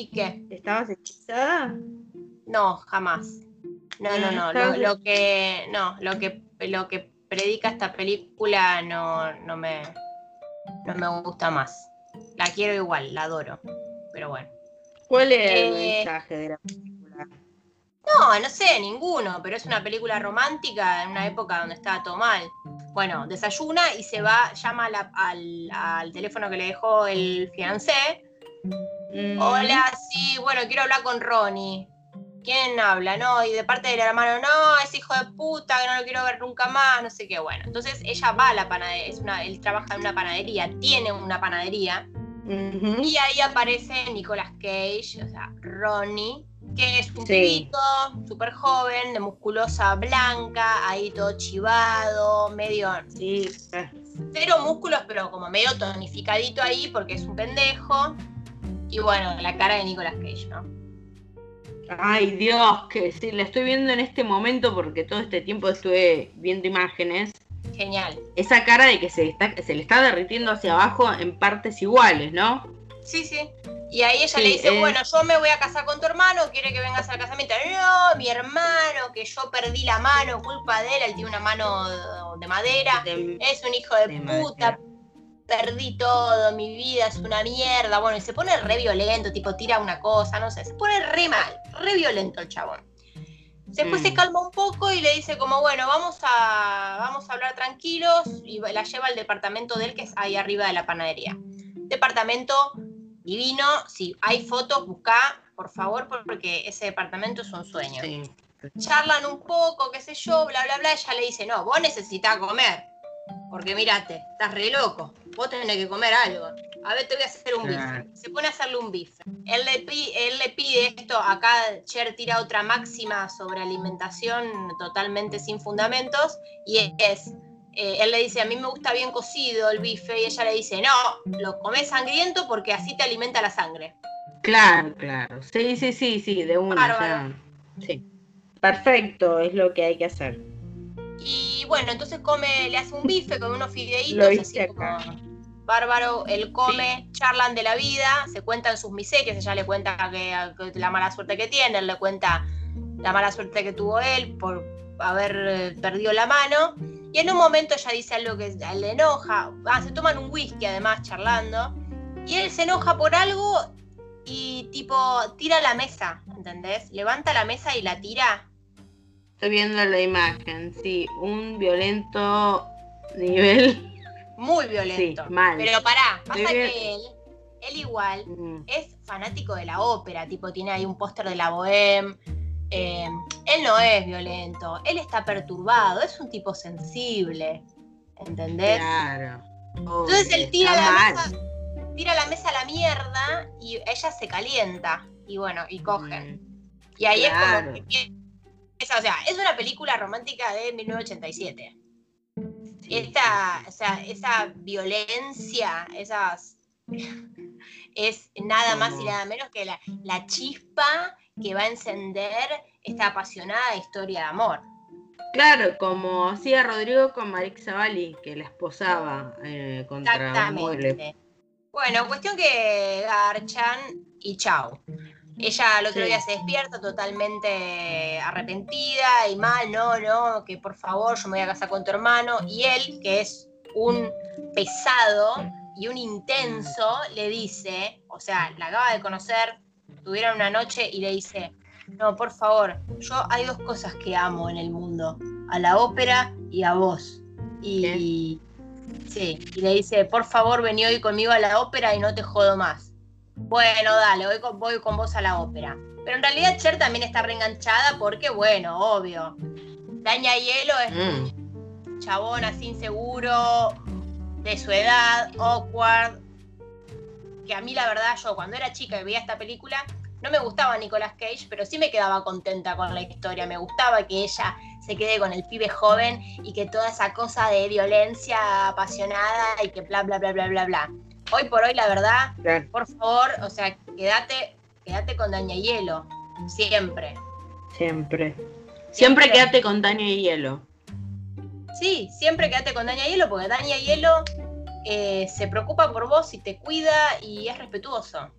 ¿Y qué? ¿Estabas hechizada? No, jamás. No, no, no. Lo, lo que. No, lo que, lo que predica esta película no, no me. No me gusta más. La quiero igual, la adoro. Pero bueno. ¿Cuál es el Eh, mensaje de la película? No, no sé, ninguno, pero es una película romántica en una época donde estaba todo mal. Bueno, desayuna y se va, llama la- al, al teléfono que le dejó el fiancé. Mm, Hola, sí, bueno, quiero hablar con Ronnie. ¿Quién habla? No, y de parte del hermano, no, es hijo de puta, que no lo quiero ver nunca más, no sé qué, bueno. Entonces ella va a la panadería, es una, él trabaja en una panadería, tiene una panadería, y ahí aparece Nicolas Cage, o sea, Ronnie, que es un Sí. pibito súper joven, de musculosa blanca, ahí todo chivado, medio. Sí, eh, Cero músculos, pero como medio tonificadito ahí porque es un pendejo. Y bueno, la cara de Nicolas Cage, ¿no? Ay, Dios, que sí, la estoy viendo en este momento porque todo este tiempo estuve viendo imágenes. Genial. Esa cara de que se, está, se le está derritiendo hacia abajo en partes iguales, ¿no? Sí, sí. Y ahí ella Sí, le dice, es- bueno, yo me voy a casar con tu hermano, quiere que vengas al casamiento. No, mi hermano, que yo perdí la mano, culpa de él, él tiene una mano de madera. De- Es un hijo de, De puta. Perdí todo, mi vida es una mierda. Bueno, y se pone re violento, tipo tira una cosa, no sé. Se pone re mal, re violento el chabón. Después Mm. se calma un poco y le dice como, bueno, vamos a, vamos a hablar tranquilos. Y la lleva al departamento de él, que es ahí arriba de la panadería. Departamento divino. Si hay fotos, busca, por favor, porque ese departamento es un sueño Sí. charlan un poco, qué sé yo, bla, bla, bla. Ella le dice, no, vos necesitas comer. Porque mirate, estás re loco. Vos tenés que comer algo. A ver, te voy a hacer un bife. Se pone a hacerle un bife. Él le, pi- él le pide esto, acá Cher tira otra máxima sobre alimentación totalmente sin fundamentos. Y es, eh, él le dice, a mí me gusta bien cocido el bife. Y ella le dice, no, lo comes sangriento porque así te alimenta la sangre. Claro, claro. Sí, sí, sí, sí, de una. Bárbaro. Sí. Perfecto, es lo que hay que hacer. Y bueno, entonces come, le hace un bife con unos Lo fideitos así como bárbaro. Él come, charlan de la vida, se cuentan sus miserias. Ella le cuenta que, que la mala suerte que tiene, él le cuenta la mala suerte que tuvo él por haber eh, perdido la mano. Y en un momento ella dice algo que le enoja. Ah, se toman un whisky además charlando. Y él se enoja por algo y tipo tira la mesa, ¿entendés? Levanta la mesa y la tira. Estoy viendo la imagen, sí, un violento nivel. Muy violento. Sí, mal. Pero pará, pasa Estoy bien. que él, él igual Mm, es fanático de la ópera, tipo tiene ahí un póster de la Bohème. eh, él no es violento, él está perturbado, es un tipo sensible, ¿entendés? Claro. Entonces él tira la, mal. mesa, tira la mesa a la mierda y ella se calienta y bueno, y cogen. Mm, Y ahí es como que empieza, o sea, es una película romántica de 1987. sí, esta, o sea, esa violencia, esas es nada más y nada menos que la, la chispa que va a encender esta apasionada historia de amor. Claro, como hacía Rodrigo con Marix Zavalli, que la esposaba eh, contra un mueble. Bueno, cuestión que garchan y chau. Ella al otro Sí. día se despierta totalmente arrepentida y mal, no, no, que por favor yo me voy a casar con tu hermano. Y él, que es un pesado y un intenso, le dice, o sea, la acaba de conocer, tuvieron una noche y le dice, no, por favor, yo hay dos cosas que amo en el mundo, a la ópera y a vos. Y, sí, y le dice, por favor, vení hoy conmigo a la ópera y no te jodo más. Bueno, dale, voy con, voy con vos a la ópera. Pero en realidad Cher también está reenganchada porque, bueno, obvio. Daña Hielo es Mm, chabón así inseguro, de su edad, awkward. Que a mí, la verdad, yo cuando era chica y veía esta película, no me gustaba Nicolas Cage, pero sí me quedaba contenta con la historia. Me gustaba que ella se quede con el pibe joven y que toda esa cosa de violencia apasionada y que bla, bla, bla, bla, bla, bla. Hoy por hoy, la verdad, por favor, o sea, quédate, quédate con Daña Hielo. Siempre. Siempre. Siempre quédate con Tania y Hielo. Sí, siempre quédate con Daña Hielo, porque Daña Hielo eh, se preocupa por vos y te cuida y es respetuoso.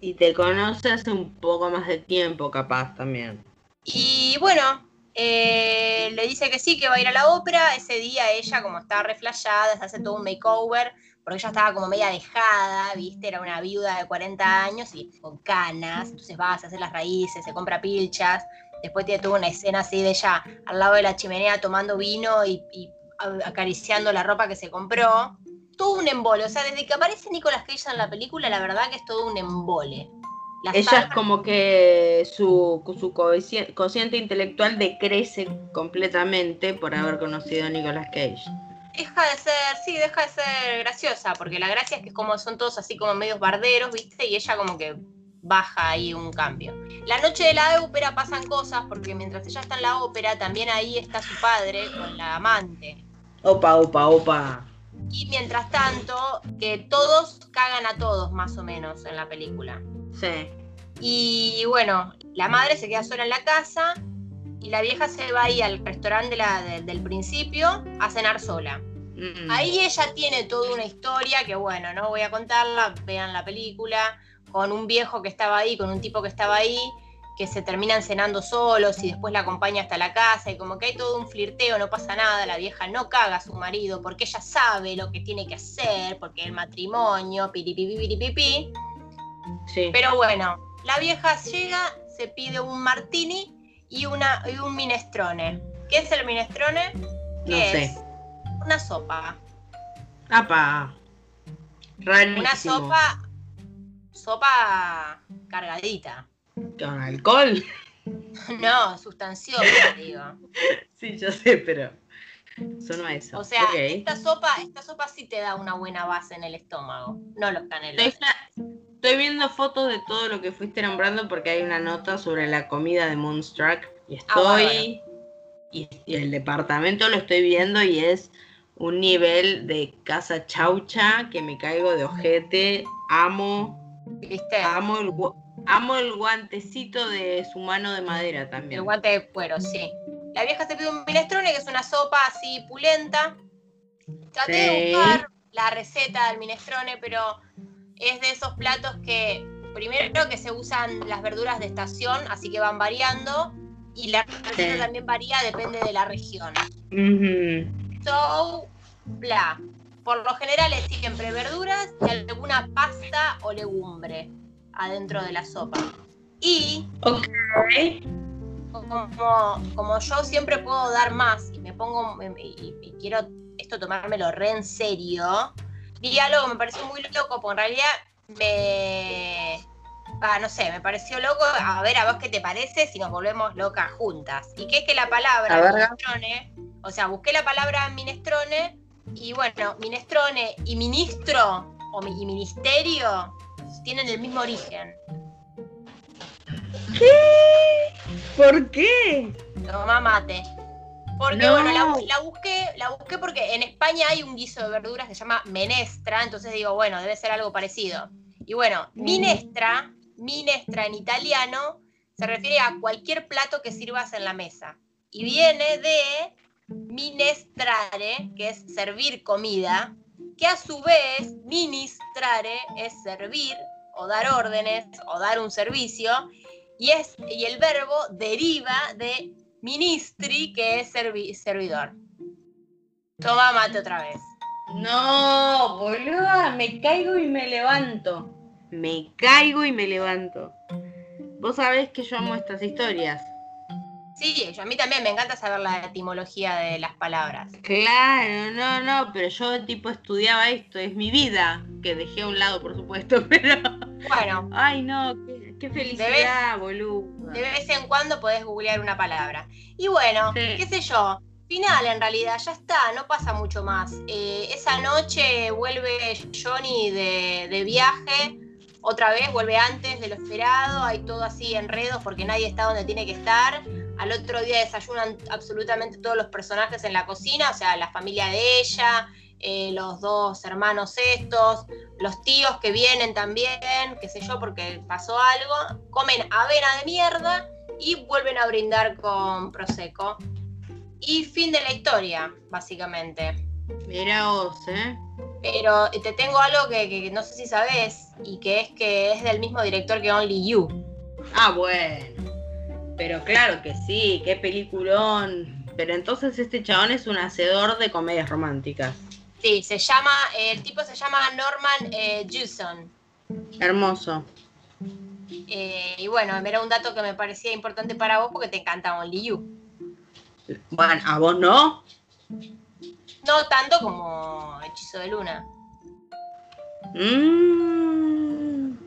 Y te conoce hace un poco más de tiempo, capaz también. Y bueno, eh, le dice que sí, que va a ir a la ópera. Ese día ella, como está reflejada, se hace todo un makeover, porque ella estaba como media dejada, ¿viste? Era una viuda de 40 años y con canas. Entonces va, se hace las raíces, se compra pilchas. Después tiene toda una escena así de ella al lado de la chimenea tomando vino y, y acariciando la ropa que se compró todo un embole. O sea, desde que aparece Nicolas Cage en la película, la verdad que es todo un embole. Ella es como que su, su cociente intelectual decrece completamente por haber conocido a Nicolas Cage. Deja de ser, sí, deja de ser graciosa, porque la gracia es que como son todos así como medios barderos, ¿viste? Y ella como que baja ahí un cambio. La noche de la ópera pasan cosas, porque mientras ella está en la ópera, también ahí está su padre con la amante. Opa, opa, opa. Y mientras tanto, que todos cagan a todos, más o menos, en la película. Sí. Y bueno, la madre se queda sola en la casa y la vieja se va ahí al restaurante del principio a cenar sola. Mm. Ahí ella tiene toda una historia que, bueno, no voy a contarla, vean la película, con un viejo que estaba ahí, con un tipo que estaba ahí, que se terminan cenando solos y después la acompaña hasta la casa y como que hay todo un flirteo, no pasa nada, la vieja no caga a su marido porque ella sabe lo que tiene que hacer, porque el matrimonio, piripipi, Sí. Pero bueno, la vieja llega, se pide un martini y, una, y un minestrone. ¿Qué es el minestrone? no sé. Una sopa. ¡Apa! Rarísimo. Una sopa, sopa cargadita. ¿Con alcohol? No, sustanciosa, digo. Sí, yo sé, pero sonó a eso. O sea, esta sopa, esta sopa sí te da una buena base en el estómago, no los canelos. Estoy, viendo fotos de todo lo que fuiste nombrando porque hay una nota sobre la comida de Moonstruck y ah, estoy y, el departamento lo estoy viendo y es un nivel de casa chaucha que me caigo de ojete, amo, ¿Viste? amo el Amo el guantecito de su mano de madera también. El guante de cuero, sí. La vieja se pide un minestrone, que es una sopa así pulenta. Traté de buscar la receta del minestrone, pero es de esos platos que primero que se usan las verduras de estación, así que van variando. Y la receta también varía, depende de la región. So, bla. Por lo general es siempre verduras y alguna pasta o legumbre adentro de la sopa. Y como, yo siempre puedo dar más y me pongo y, quiero esto tomármelo re en serio, que me pareció muy loco, porque en realidad me... no sé, me pareció loco. A ver, a vos qué te parece si nos volvemos locas juntas. Y que es que la palabra minestrone, o sea, busqué la palabra minestrone y bueno, minestrone y ministro o y ministerio tienen el mismo origen. ¿Qué? ¿Por qué? Toma mate. Porque bueno, la, busqué, la busqué porque en España hay un guiso de verduras que se llama menestra, entonces digo, bueno, debe ser algo parecido. Y bueno, mm. minestra, minestra en italiano, se refiere a cualquier plato que sirvas en la mesa. Y viene de minestrare, que es servir comida, que a su vez ministrare es servir o dar órdenes o dar un servicio y, es, y el verbo deriva de ministri que es servidor. Toma mate otra vez. No, boluda, me caigo y me levanto. Me caigo y me levanto. Vos sabés que yo amo estas historias. Sí, a mí también me encanta saber la etimología de las palabras. Claro, no, no, pero yo tipo estudiaba esto, es mi vida, que dejé a un lado, por supuesto, pero... Bueno. Ay, no, qué, felicidad, boludo. De vez en cuando podés googlear una palabra. Y bueno, qué sé yo, final en realidad, ya está, no pasa mucho más. Eh, esa noche vuelve Johnny de, de viaje, otra vez vuelve antes de lo esperado, hay todo así enredos porque nadie está donde tiene que estar al otro día desayunan absolutamente todos los personajes en la cocina, o sea, la familia de ella, eh, los dos hermanos estos, los tíos que vienen también, qué sé yo, porque pasó algo, comen avena de mierda y vuelven a brindar con Prosecco. Y fin de la historia, básicamente. Mira vos, ¿eh? Pero te tengo algo que, no sé si sabes y que es que es del mismo director que Only You. Ah, bueno. Pero claro que sí, qué peliculón. Pero entonces este chabón es un hacedor de comedias románticas. Sí, se llama, el tipo se llama Norman eh, Hermoso. Eh, y bueno, era un dato que me parecía importante para vos porque te encanta Only You. Bueno, ¿a vos no? No tanto como Hechizo de Luna. Mm.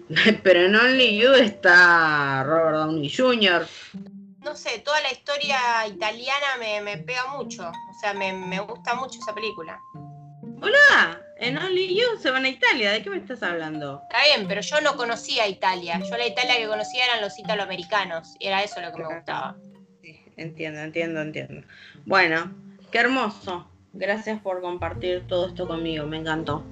pero en Only You está Robert Downey Jr. No sé, toda la historia italiana me, pega mucho. O sea, me, me gusta mucho esa película. Hola, en Only You se van a Italia, ¿de qué me estás hablando? Está bien, pero yo no conocía Italia. Yo la Italia que conocía eran los italoamericanos. Y era eso lo que me gustaba. Sí, entiendo, entiendo, entiendo. Bueno, qué hermoso. Gracias por compartir todo esto conmigo, me encantó.